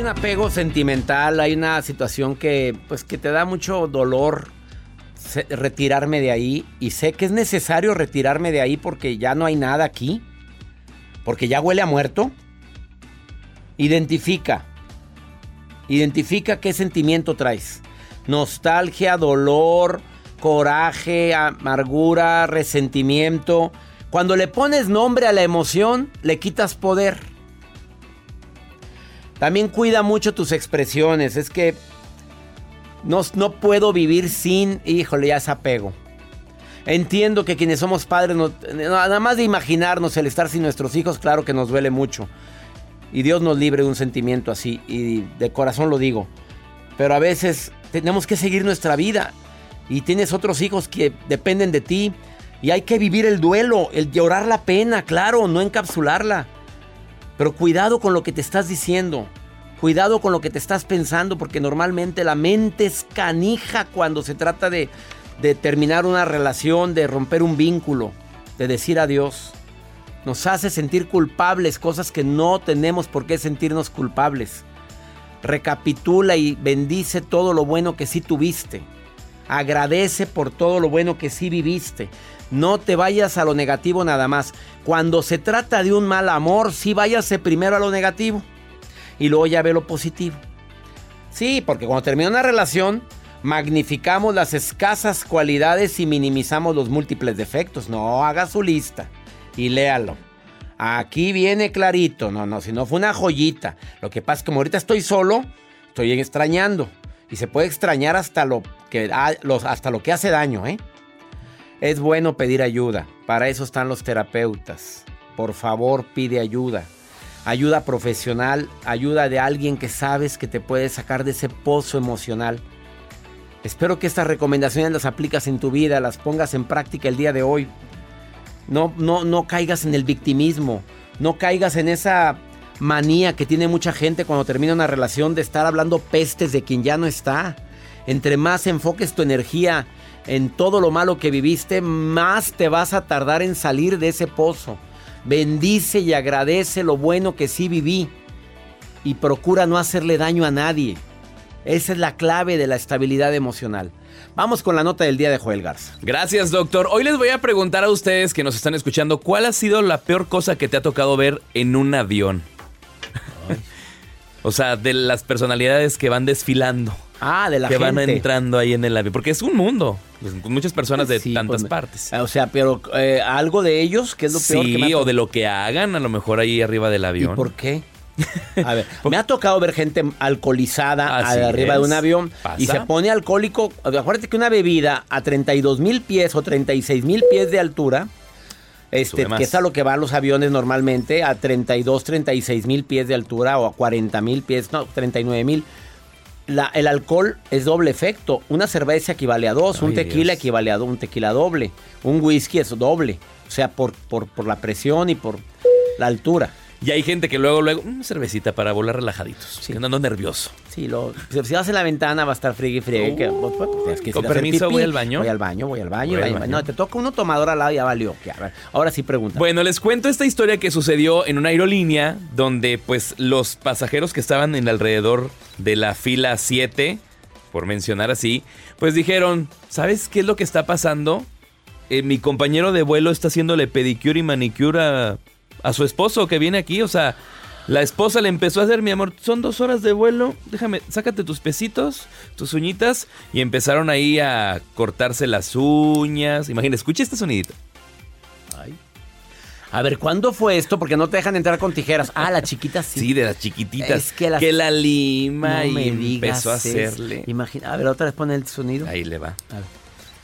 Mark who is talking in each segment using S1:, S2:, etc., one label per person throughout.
S1: Hay un apego sentimental, hay una situación que, pues, que te da mucho dolor retirarme de ahí y sé que es necesario retirarme de ahí porque ya no hay nada aquí, porque ya huele a muerto. Identifica, identifica qué sentimiento traes. Nostalgia, dolor, coraje, amargura, resentimiento. Cuando le pones nombre a la emoción, le quitas poder. También cuida mucho tus expresiones. Es que no, no puedo vivir sin, híjole, ya es apego. Entiendo que quienes somos padres, no- nada más de imaginarnos el estar sin nuestros hijos, claro que nos duele mucho. Y Dios nos libre de un sentimiento así. Y de corazón lo digo. Pero a veces tenemos que seguir nuestra vida. Y tienes otros hijos que dependen de ti. Y hay que vivir el duelo, el llorar la pena, claro, no encapsularla. Pero cuidado con lo que te estás diciendo. Cuidado con lo que te estás pensando, porque normalmente la mente es canija cuando se trata de, de terminar una relación, de romper un vínculo, de decir adiós. Nos hace sentir culpables, cosas que no tenemos por qué sentirnos culpables. Recapitula y bendice todo lo bueno que sí tuviste. Agradece por todo lo bueno que sí viviste. No te vayas a lo negativo nada más. Cuando se trata de un mal amor, sí váyase primero a lo negativo y luego ya ve lo positivo. Sí, porque cuando termina una relación, magnificamos las escasas cualidades y minimizamos los múltiples defectos. No, haga su lista y léalo. Aquí viene clarito. No, no, si no fue una joyita. Lo que pasa es que como ahorita estoy solo, estoy extrañando. Y se puede extrañar hasta lo que, hasta lo que hace daño, ¿eh? Es bueno pedir ayuda. Para eso están los terapeutas. Por favor, pide ayuda. Ayuda profesional, ayuda de alguien que sabes que te puede sacar de ese pozo emocional. Espero que estas recomendaciones las aplicas en tu vida, las pongas en práctica el día de hoy. No, no, no caigas en el victimismo. No caigas en esa manía que tiene mucha gente cuando termina una relación de estar hablando pestes de quien ya no está. Entre más enfoques tu energía en todo lo malo que viviste, más te vas a tardar en salir de ese pozo. Bendice y agradece lo bueno que sí viví y procura no hacerle daño a nadie. Esa es la clave de la estabilidad emocional. Vamos con la nota del día de Joel Garza.
S2: Gracias, doctor. Hoy les voy a preguntar a ustedes que nos están escuchando, ¿cuál ha sido la peor cosa que te ha tocado ver en un avión? O sea, de las personalidades que van desfilando.
S1: Ah, de la
S2: que van entrando ahí en el avión. Porque es un mundo. pues, con muchas personas de
S1: Sí,
S2: tantas
S1: pues,
S2: partes.
S1: O sea, pero eh, algo de ellos, que es lo peor que me
S2: o de lo que hagan, a lo mejor ahí arriba del
S1: ¿Y
S2: avión.
S1: por qué? A ver, me ha tocado ver gente alcoholizada
S2: Así
S1: arriba
S2: es.
S1: de un avión y
S2: Pasa.
S1: se pone alcohólico. Acuérdate que una bebida a 32 mil pies o 36 mil pies de altura, este, que es a lo que van los aviones normalmente, a 32, 36 mil pies de altura o a 40 mil pies, no, 39 mil. La- el alcohol es doble efecto. Una cerveza equivale a dos, un tequila
S2: Dios.
S1: equivale a un tequila doble, un whisky es doble. O sea, por, por, por la presión y por la altura.
S2: Y hay gente que luego, luego, una cervecita para volar relajaditos.
S1: Sí.
S2: Que no ando nervioso.
S1: Sí, lo, si, vas en la ventana va a estar friegue y friegue. que, pues, pues, que
S2: con permiso,
S1: pipí.
S2: ¿voy al baño?
S1: Voy al baño, voy al baño.
S2: Voy al
S1: ahí-
S2: baño.
S1: No, te toca uno tomador al lado y ya valió. que, a ver, ahora sí pregunta.
S2: Bueno, les cuento esta historia que sucedió en una aerolínea donde pues los pasajeros que estaban en alrededor de la fila 7, por mencionar así, pues dijeron, ¿sabes qué es lo que está pasando? Eh, mi compañero de vuelo está haciéndole pedicure y manicure a, a su esposo que viene aquí, o sea, La esposa le empezó a hacer, mi amor, son dos horas de vuelo, déjame, sácate tus pesitos, tus uñitas, y empezaron ahí a cortarse las uñas. Imagina, escucha este sonidito.
S1: Ay. A ver, ¿cuándo fue esto? Porque no te dejan entrar con tijeras. Ah, la chiquita sí.
S2: Sí, de las chiquititas.
S1: Es que las-
S2: que la lima
S1: No
S2: y empezó a hacerle.
S1: Imagina, a ver, otra vez pone el sonido.
S2: Ahí le va.
S1: A ver.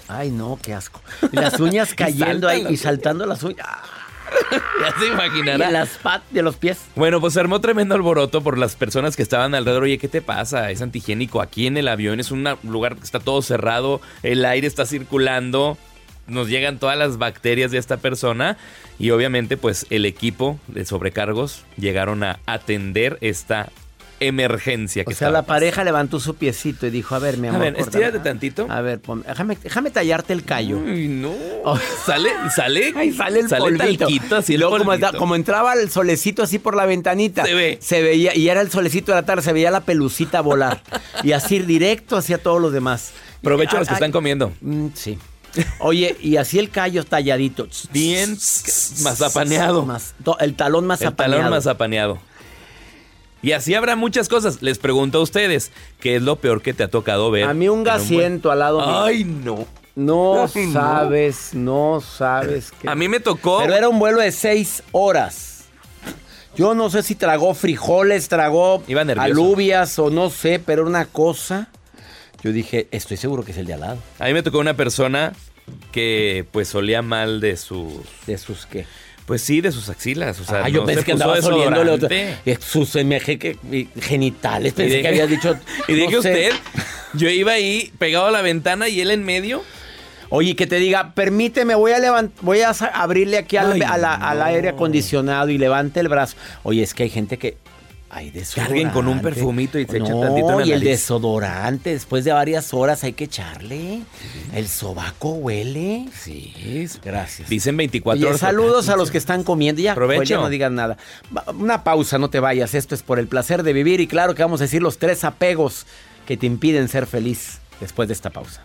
S1: Ay, no, qué asco. Y las uñas cayendo ahí y saltando las uñas. Ah,
S2: Ya se imaginará.
S1: en las patas de los pies.
S2: Bueno, pues se armó tremendo alboroto por las personas que estaban alrededor. Oye, ¿qué te pasa? Es antigénico. Aquí en el avión es un lugar que está todo cerrado, el aire está circulando, nos llegan todas las bacterias de esta persona y obviamente pues el equipo de sobrecargos llegaron a atender esta emergencia que
S1: O sea, la pareja levantó su piecito y dijo, a ver, mi
S2: A
S1: amor.
S2: ver,
S1: córtame.
S2: estírate tantito.
S1: A ver, pon- déjame, déjame tallarte el callo.
S2: Ay, no.
S1: Oh.
S2: Sale, sale,
S1: Ay, sale el polvito.
S2: talquito, así
S1: Y
S2: el
S1: luego, como, como entraba el solecito así por la ventanita,
S2: Se ve.
S1: se veía, y era el solecito de la tarde, se veía la pelucita volar. y así directo hacia todos los demás.
S2: Provecho a los que
S1: Ay,
S2: están comiendo.
S1: mm, sí. Oye, y así el callo talladito.
S2: Bien mazapaneado.
S1: Más- el talón más
S2: El talón mazapaneado. Y así habrá muchas cosas. Les pregunto a ustedes, ¿qué es lo peor que te ha tocado ver?
S1: A mí un
S2: en
S1: gasiento al lado.
S2: Ay, no.
S1: No
S2: Ay,
S1: sabes, no sabes qué.
S2: A mí me tocó.
S1: Pero era un vuelo de seis horas. Yo no sé si tragó frijoles, tragó alubias o no sé, pero una cosa. Yo dije, estoy seguro que es el de al lado.
S2: A mí me tocó una persona que pues olía mal de sus...
S1: ¿De sus qué?
S2: Pues sí, de sus axilas. O sea,
S1: ah, yo
S2: no
S1: pensé
S2: se
S1: que
S2: puso
S1: andaba oliéndole otro.
S2: desodorante.
S1: eh, Sus MG que- genitales. Pensé
S2: de-
S1: que habías dicho.
S2: Y dije
S1: no
S2: usted, yo iba ahí pegado a la ventana y él en medio.
S1: Oye, que te diga, permíteme, voy a voy a abrirle aquí al,
S2: Ay,
S1: a la- al
S2: no.
S1: aire acondicionado y levante el brazo. Oye, es que hay gente que. Hay desodorante.
S2: Carguen con un perfumito y se echan tantito en la
S1: y el desodorante, después de varias horas hay que echarle. El sobaco huele.
S2: Sí.
S1: Gracias.
S2: Dicen 24
S1: Oye,
S2: horas.
S1: saludos a los que están comiendo. Ya, pues ya no digan nada. Una pausa, no te vayas. Esto es por el placer de vivir. Y claro que vamos a decir los tres apegos que te impiden ser feliz después de esta pausa.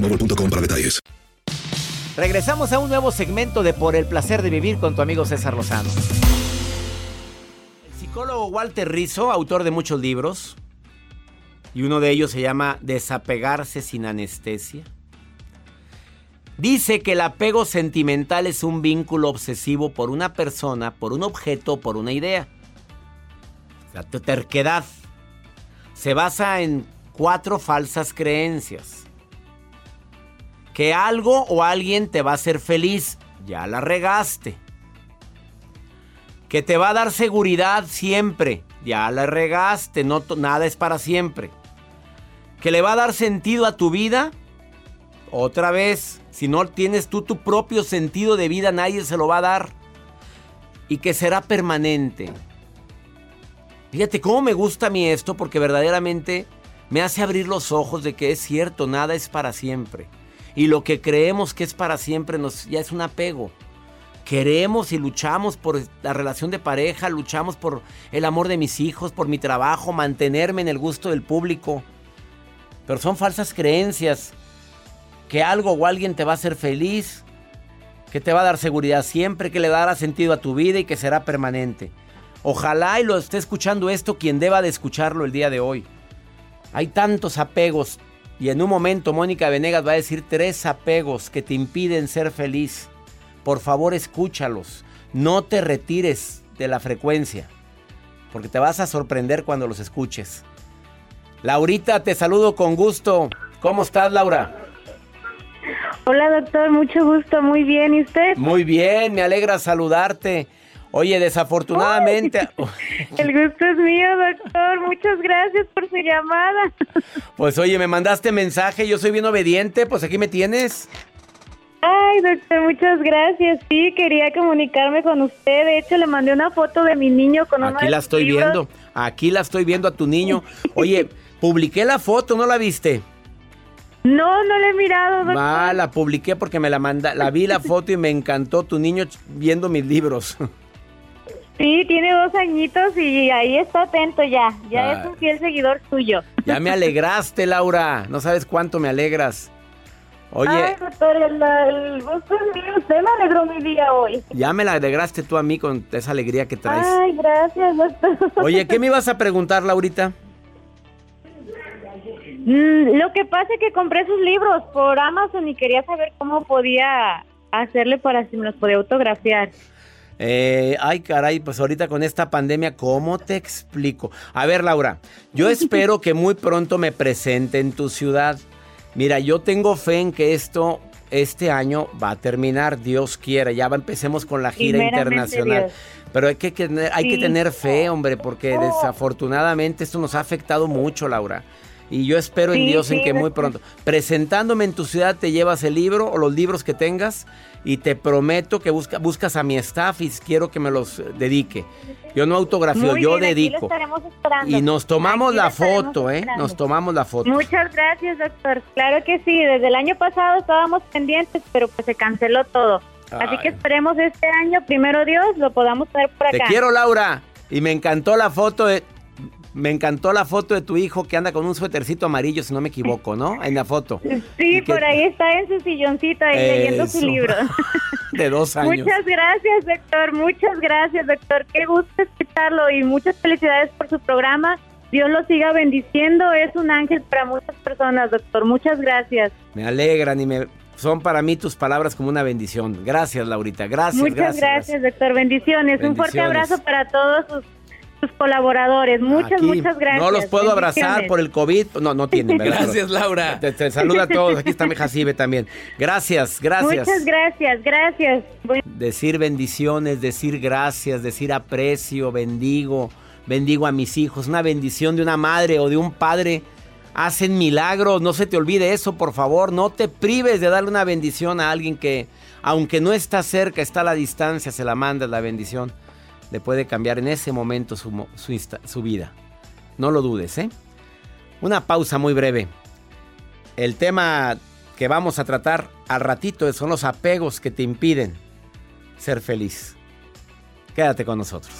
S3: boostmobile.com para detalles.
S1: Regresamos a un nuevo segmento de Por el placer de vivir con tu amigo César Lozano. El psicólogo Walter Rizzo, autor de muchos libros, y uno de ellos se llama Desapegarse sin anestesia, dice que el apego sentimental es un vínculo obsesivo por una persona, por un objeto, por una idea. La terquedad se basa en cuatro falsas creencias que algo o alguien te va a hacer feliz, ya la regaste. Que te va a dar seguridad siempre, ya la regaste, no nada es para siempre. Que le va a dar sentido a tu vida, otra vez, si no tienes tú tu propio sentido de vida, nadie se lo va a dar. Y que será permanente. Fíjate cómo me gusta a mí esto porque verdaderamente me hace abrir los ojos de que es cierto, nada es para siempre. Y lo que creemos que es para siempre nos, ya es un apego. Queremos y luchamos por la relación de pareja, luchamos por el amor de mis hijos, por mi trabajo, mantenerme en el gusto del público. Pero son falsas creencias. Que algo o alguien te va a hacer feliz, que te va a dar seguridad siempre, que le dará sentido a tu vida y que será permanente. Ojalá y lo esté escuchando esto quien deba de escucharlo el día de hoy. Hay tantos apegos y en un momento Mónica Venegas va a decir tres apegos que te impiden ser feliz. por favor escúchalos. No te retires de la frecuencia, porque te vas a sorprender cuando los escuches. Laurita, te saludo con gusto. ¿Cómo estás, Laura?
S4: Hola, doctor, mucho gusto, muy bien. ¿Y usted?
S1: Muy bien, me alegra saludarte. Oye, desafortunadamente...
S4: El gusto es mío, doctor. Muchas gracias por su llamada.
S1: Pues oye, me mandaste mensaje, yo soy bien obediente, pues aquí me tienes.
S4: Ay, doctor, muchas gracias. Sí, quería comunicarme con usted. De hecho, le mandé una foto de mi niño con
S1: Aquí la estoy viendo. Aquí la estoy viendo a tu niño. Oye, publiqué la foto, ¿no la viste?
S4: No, no la he mirado, doctor.
S1: Ah, la publiqué porque me la manda, la vi la foto y me encantó tu niño viendo mis libros.
S4: Sí, tiene dos añitos y ahí está atento ya. Ya
S1: Ah.
S4: es un fiel seguidor suyo.
S1: Ya me alegraste, Laura. No sabes cuánto me alegras. Oye,
S4: Ay, doctor, el, el gusto es mío. Usted me alegró mi día hoy.
S1: ya me la alegraste tú a mí con esa alegría que traes.
S4: Ay, gracias, doctor.
S1: Oye, ¿qué me ibas a preguntar, Laurita?
S4: Mm, lo que pasa es que compré sus libros por Amazon y quería saber cómo podía hacerle para si me los podía autografiar.
S1: Eh, ay, caray, pues ahorita con esta pandemia, ¿cómo te explico? A ver, Laura, yo espero que muy pronto me presente en tu ciudad. Mira, yo tengo fe en que esto este año va a terminar, Dios quiera. Ya va, empecemos con la gira internacional.
S4: Dios.
S1: Pero hay que, tener- que fe, hombre, porque desafortunadamente esto nos ha afectado mucho, Laura. Y yo espero en
S4: Sí,
S1: Dios en que muy pronto, presentándome en tu ciudad, te llevas el libro o los libros que tengas y te prometo que busca- buscas a mi staff y quiero que me los eh, dedique. Yo no autografío, yo
S4: bien,
S1: dedico. Y nos tomamos
S4: Aquí
S1: la foto, ¿eh?
S4: esperando.
S1: Nos tomamos la foto.
S4: Muchas gracias, doctor. Claro que sí, desde el año pasado estábamos pendientes, pero pues se canceló todo. Así que esperemos este año, primero Dios, lo podamos tener por
S1: Te
S4: acá.
S1: quiero, Laura. Y me encantó la foto de. Me encantó la foto de tu hijo que anda con un suétercito amarillo, si no me equivoco, ¿no? En la foto.
S4: Sí,
S1: que-
S4: por ahí está en su silloncito ahí leyendo su libro.
S1: De dos años.
S4: Muchas gracias, doctor. Muchas gracias, doctor. Qué gusto escucharlo y muchas felicidades por su programa. Dios lo siga bendiciendo. Es un ángel para muchas personas, doctor. Muchas gracias.
S1: Me alegran y me. Son para mí tus palabras como una bendición. Gracias, Laurita. Gracias,
S4: muchas
S1: gracias.
S4: gracias, doctor. Bendiciones. Un fuerte
S1: Bendiciones.
S4: abrazo para todos sus, sus colaboradores. Muchas,
S1: Aquí
S4: muchas gracias.
S1: No los puedo abrazar por el COVID. No, no tienen, ¿verdad?
S2: Gracias, Laura.
S1: Te, te saluda a todos. Aquí está mi Jacibe también. Gracias, gracias.
S4: Muchas gracias, gracias.
S1: Decir bendiciones, decir gracias, decir aprecio, bendigo, bendigo a mis hijos. Una bendición de una madre o de un padre hacen milagros. No se te olvide eso, por favor. No te prives de darle una bendición a alguien que, aunque no está cerca, está a la distancia, se la mandas la bendición. Le puede cambiar en ese momento su, su vida. No lo dudes, ¿eh? Una pausa muy breve. El tema que vamos a tratar al ratito son los apegos que te impiden ser feliz. Quédate con nosotros.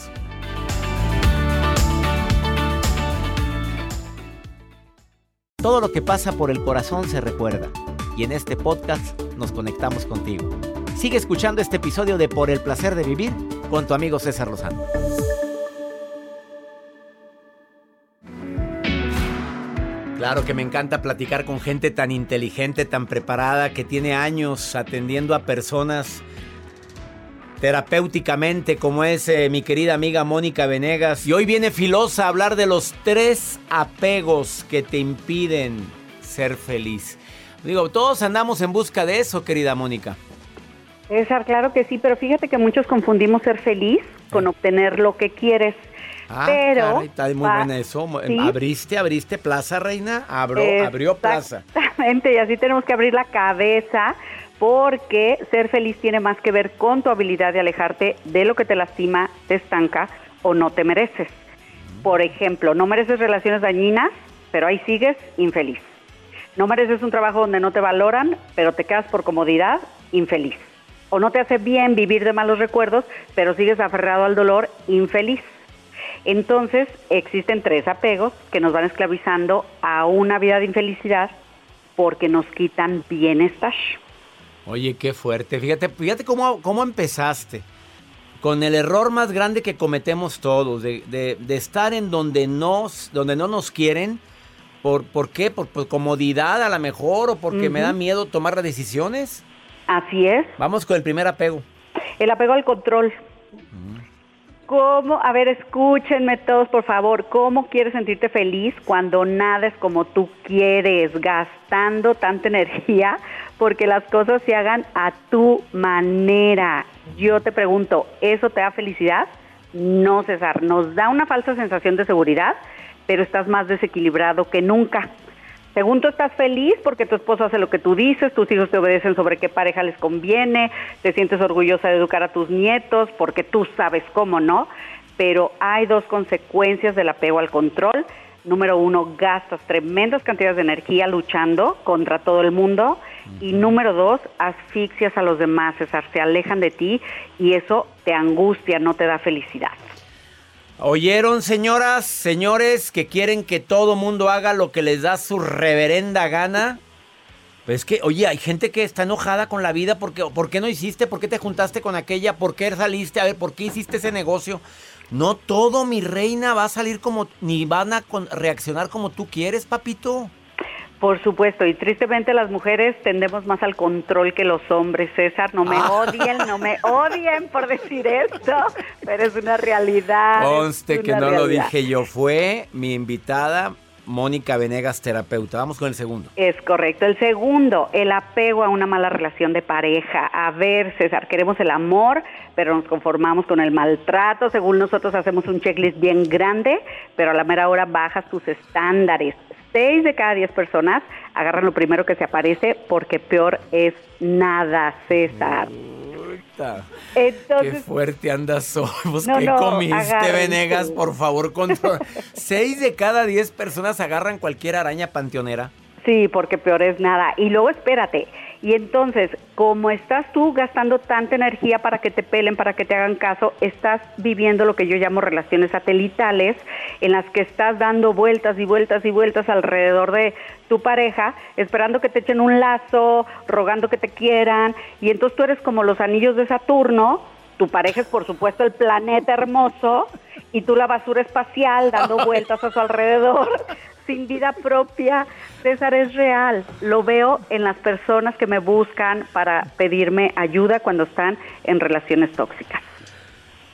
S1: Todo lo que pasa por el corazón se recuerda y en este podcast nos conectamos contigo. Sigue escuchando este episodio de Por el placer de vivir con tu amigo César Lozano. Claro que me encanta platicar con gente tan inteligente, tan preparada, que tiene años atendiendo a personas terapéuticamente, como es eh, mi querida amiga Mónica Venegas. Y hoy viene Filosa a hablar de los tres apegos que te impiden ser feliz. Digo, todos andamos en busca de eso, querida Mónica.
S5: César, claro que sí, pero fíjate que muchos confundimos ser feliz con obtener lo que quieres.
S1: Ah,
S5: Pero
S1: caray, está muy
S5: va-
S1: buena eso.
S5: sí.
S1: Abriste, abriste plaza, reina. Abro, abrió plaza.
S5: Exactamente, y así tenemos que abrir la cabeza porque ser feliz tiene más que ver con tu habilidad de alejarte de lo que te lastima, te estanca o no te mereces. Por ejemplo, no mereces relaciones dañinas, pero ahí sigues infeliz. No mereces un trabajo donde no te valoran, pero te quedas por comodidad, infeliz. O no te hace bien vivir de malos recuerdos, pero sigues aferrado al dolor, infeliz. Entonces, existen tres apegos que nos van esclavizando a una vida de infelicidad porque nos quitan bienestar.
S1: Oye, qué fuerte. Fíjate, fíjate cómo, cómo empezaste. Con el error más grande que cometemos todos, de, de- de estar en donde, nos, donde no nos quieren. ¿Por, por qué? ¿Por, por comodidad a lo mejor o porque me da miedo tomar las decisiones?
S5: Así es.
S1: Vamos con el primer apego.
S5: El apego al control. ¿Cómo? A ver, escúchenme todos, por favor. ¿Cómo quieres sentirte feliz cuando nada es como tú quieres, gastando tanta energía porque las cosas se hagan a tu manera? Yo te pregunto, ¿eso te da felicidad? No, César. Nos da una falsa sensación de seguridad, pero estás más desequilibrado que nunca. Según tú estás feliz porque tu esposo hace lo que tú dices, tus hijos te obedecen sobre qué pareja les conviene, te sientes orgullosa de educar a tus nietos porque tú sabes cómo, ¿no? Pero hay dos consecuencias del apego al control. Número uno, gastas tremendas cantidades de energía luchando contra todo el mundo. Y número dos, asfixias a los demás, César, se alejan de ti y eso te angustia, no te da felicidad.
S1: ¿Oyeron, señoras, señores, que quieren que todo mundo haga lo que les da su reverenda gana? Pues que, oye, hay gente que está enojada con la vida porque, ¿por qué no hiciste? ¿Por qué te juntaste con aquella? ¿Por qué saliste? A ver, ¿por qué hiciste ese negocio? No todo, mi reina, va a salir como, ni van a reaccionar como tú quieres, papito.
S5: Por supuesto, y tristemente las mujeres tendemos más al control que los hombres. César, no me ah. odien, no me odien por decir esto, pero es una realidad.
S1: Conste que no lo dije yo, fue mi invitada. Mónica Venegas, terapeuta. Vamos con el segundo.
S5: Es correcto. El segundo, el apego a una mala relación de pareja. A ver, César, queremos el amor, pero nos conformamos con el maltrato. Según nosotros hacemos un checklist bien grande, pero a la mera hora bajas tus estándares. Seis de cada diez personas agarran lo primero que se aparece porque peor es nada, César.
S1: Entonces, Qué fuerte andas hoy. ¿Qué comiste, Venegas? Por favor, control. Seis de cada diez personas agarran cualquier araña panteonera.
S5: Sí, porque peor es nada. Y luego espérate, y entonces, como estás tú gastando tanta energía para que te pelen, para que te hagan caso, estás viviendo lo que yo llamo relaciones satelitales, en las que estás dando vueltas y vueltas y vueltas alrededor de tu pareja, esperando que te echen un lazo, rogando que te quieran, y entonces tú eres como los anillos de Saturno, tu pareja es por supuesto el planeta hermoso, y tú la basura espacial dando vueltas a su alrededor sin vida propia. César es real. Lo veo en las personas que me buscan para pedirme ayuda cuando están en relaciones tóxicas.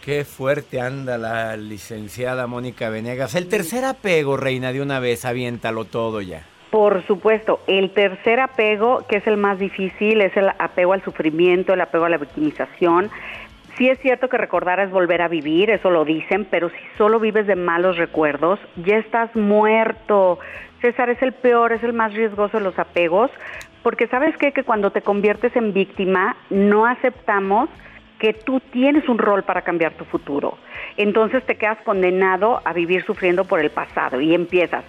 S1: Qué fuerte anda la licenciada Mónica Venegas. El tercer apego, reina, de una vez, aviéntalo todo ya.
S5: Por supuesto, el tercer apego, que es el más difícil, es el apego al sufrimiento, el apego a la victimización, Sí es cierto que recordar es volver a vivir, eso lo dicen, pero si solo vives de malos recuerdos, ya estás muerto. César es el peor, es el más riesgoso de los apegos, porque sabes qué? que cuando te conviertes en víctima, no aceptamos que tú tienes un rol para cambiar tu futuro. Entonces te quedas condenado a vivir sufriendo por el pasado y empiezas,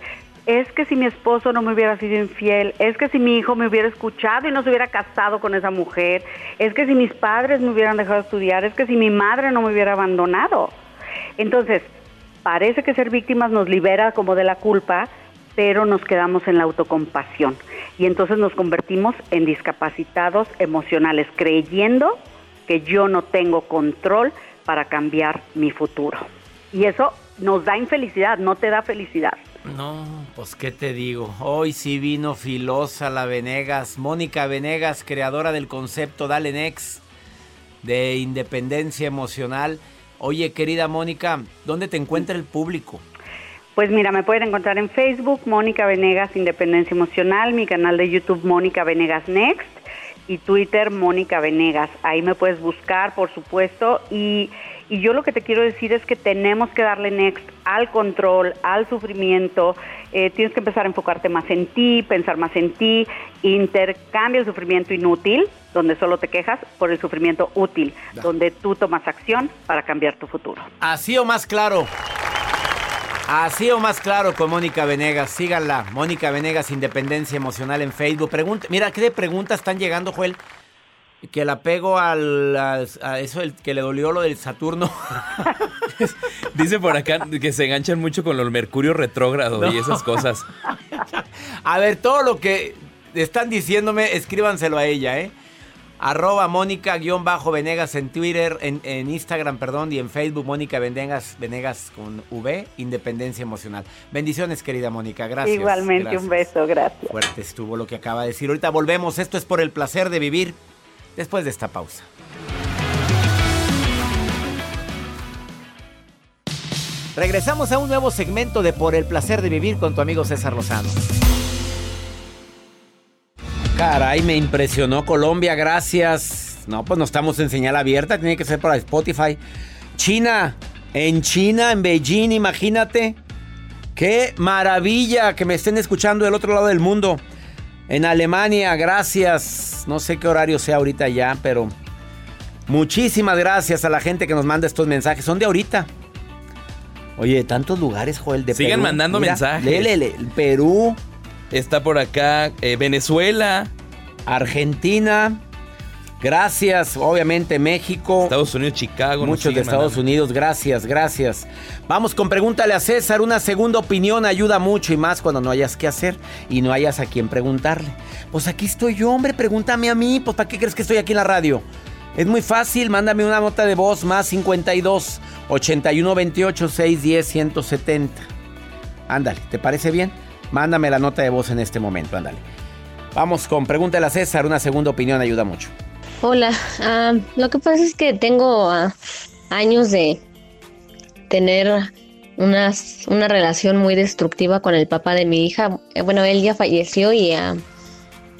S5: es que si mi esposo no me hubiera sido infiel, es que si mi hijo me hubiera escuchado y no se hubiera casado con esa mujer, es que si mis padres me hubieran dejado estudiar, es que si mi madre no me hubiera abandonado. Entonces, parece que ser víctimas nos libera como de la culpa, pero nos quedamos en la autocompasión y entonces nos convertimos en discapacitados emocionales, creyendo que yo no tengo control para cambiar mi futuro. Y eso nos da infelicidad, no te da felicidad.
S1: No, pues qué te digo. Hoy sí vino filosa la Venegas. Mónica Venegas, creadora del concepto Dale Next de independencia emocional. Oye, querida Mónica, ¿dónde te encuentra el público?
S5: Pues mira, me pueden encontrar en Facebook, Mónica Venegas Independencia Emocional, mi canal de YouTube, Mónica Venegas Next, y Twitter, Mónica Venegas. Ahí me puedes buscar, por supuesto, y y yo lo que te quiero decir es que tenemos que darle next al control, al sufrimiento. Eh, tienes que empezar a enfocarte más en ti, pensar más en ti. Intercambia el sufrimiento inútil, donde solo te quejas, por el sufrimiento útil, donde tú tomas acción para cambiar tu futuro.
S1: Así o más claro. Así o más claro con Mónica Venegas. Síganla. Mónica Venegas, Independencia Emocional en Facebook. Pregunta, mira, ¿qué preguntas están llegando, Joel? Que el apego al, a eso el, que le dolió lo del Saturno.
S2: Dice por acá que se enganchan mucho con el Mercurio retrógrado y esas cosas.
S1: A ver, todo lo que están diciéndome, escríbanselo a ella, ¿eh? Arroba Mónica-Venegas en Twitter, en, en, Instagram, perdón, y en Facebook, Mónica Venegas, Venegas con V, Independencia Emocional. Bendiciones, querida Mónica, gracias.
S5: Igualmente, un beso, gracias.
S1: Fuerte estuvo lo que acaba de decir. Ahorita volvemos, esto es por el placer de vivir después de esta pausa. Regresamos a un nuevo segmento de Por el placer de vivir con tu amigo César Lozano. Caray, me impresionó Colombia, gracias. No, pues no estamos en señal abierta, tiene que ser para Spotify. China, en China, en Beijing, imagínate. Qué maravilla que me estén escuchando del otro lado del mundo. En Alemania, gracias. No sé qué horario sea ahorita ya, pero muchísimas gracias a la gente que nos manda estos mensajes. Son de ahorita. Oye, tantos lugares, Joel, de
S2: Sigan
S1: Perú.
S2: mandando
S1: Mira,
S2: mensajes.
S1: lélele, Perú,
S2: Está por acá eh, Venezuela,
S1: Argentina. Gracias, obviamente México.
S2: Estados Unidos, Chicago.
S1: Muchos de Estados
S2: mandando.
S1: Unidos, gracias, gracias. Vamos con pregúntale a César. Una segunda opinión ayuda mucho y más cuando no hayas qué hacer y no hayas a quién preguntarle. Pues aquí estoy yo, hombre, pregúntame a mí. Pues ¿para qué crees que estoy aquí en la radio? Es muy fácil, mándame una nota de voz más 52 81 28 610 170. Ándale, ¿te parece bien? Mándame la nota de voz en este momento, ándale. Vamos con pregúntale a César. Una segunda opinión ayuda mucho.
S6: Hola, ah, lo que pasa es que tengo ah, años de tener unas- una relación muy destructiva con el papá de mi hija. Eh, Bueno, él ya falleció y, ah,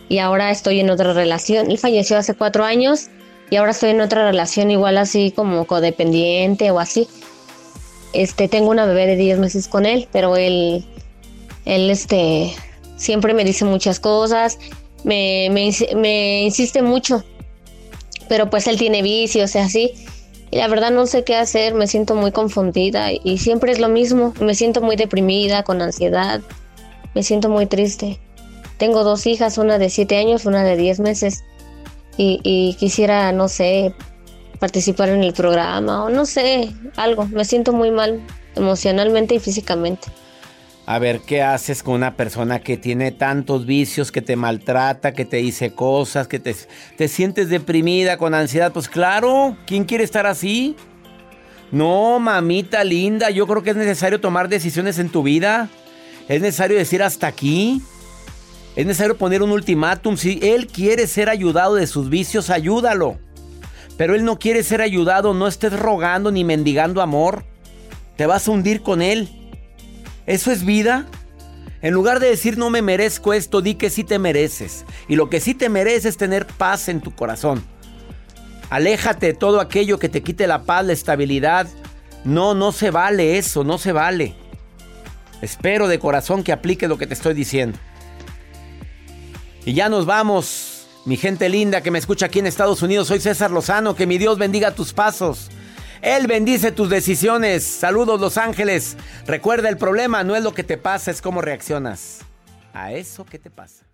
S6: y ahora estoy en otra relación. Él falleció hace cuatro años y ahora estoy en otra relación igual así como codependiente o así. Este, tengo una bebé de 10 meses con él, pero él, él este, siempre me dice muchas cosas, me, me, me insiste mucho pero pues él tiene vicios y así. Y la verdad no sé qué hacer, me siento muy confundida y siempre es lo mismo, me siento muy deprimida, con ansiedad, me siento muy triste. Tengo dos hijas, una de 7 años, una de 10 meses y, y quisiera, no sé, participar en el programa o no sé, algo, me siento muy mal emocionalmente y físicamente.
S1: A ver, ¿qué haces con una persona que tiene tantos vicios, que te maltrata, que te dice cosas, que te, te sientes deprimida, con ansiedad? Pues claro, ¿quién quiere estar así? No, mamita linda, yo creo que es necesario tomar decisiones en tu vida. Es necesario decir hasta aquí. Es necesario poner un ultimátum. Si él quiere ser ayudado de sus vicios, ayúdalo. Pero él no quiere ser ayudado, no estés rogando ni mendigando amor. Te vas a hundir con él. ¿Eso es vida? En lugar de decir no me merezco esto, di que sí te mereces. Y lo que sí te mereces es tener paz en tu corazón. Aléjate de todo aquello que te quite la paz, la estabilidad. No, no se vale eso, no se vale. Espero de corazón que apliques lo que te estoy diciendo. Y ya nos vamos, mi gente linda que me escucha aquí en Estados Unidos. Soy César Lozano, que mi Dios bendiga tus pasos. Él bendice tus decisiones. Saludos Los Ángeles. Recuerda, el problema no es lo que te pasa, es cómo reaccionas a eso que te pasa.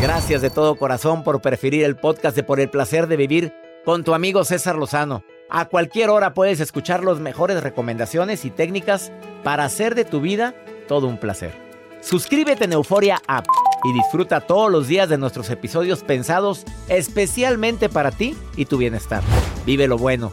S1: Gracias de todo corazón por preferir el podcast de Por el Placer de Vivir con tu amigo César Lozano. A cualquier hora puedes escuchar las mejores recomendaciones y técnicas para hacer de tu vida todo un placer. Suscríbete en Euforia App y disfruta todos los días de nuestros episodios pensados especialmente para ti y tu bienestar. Vive lo bueno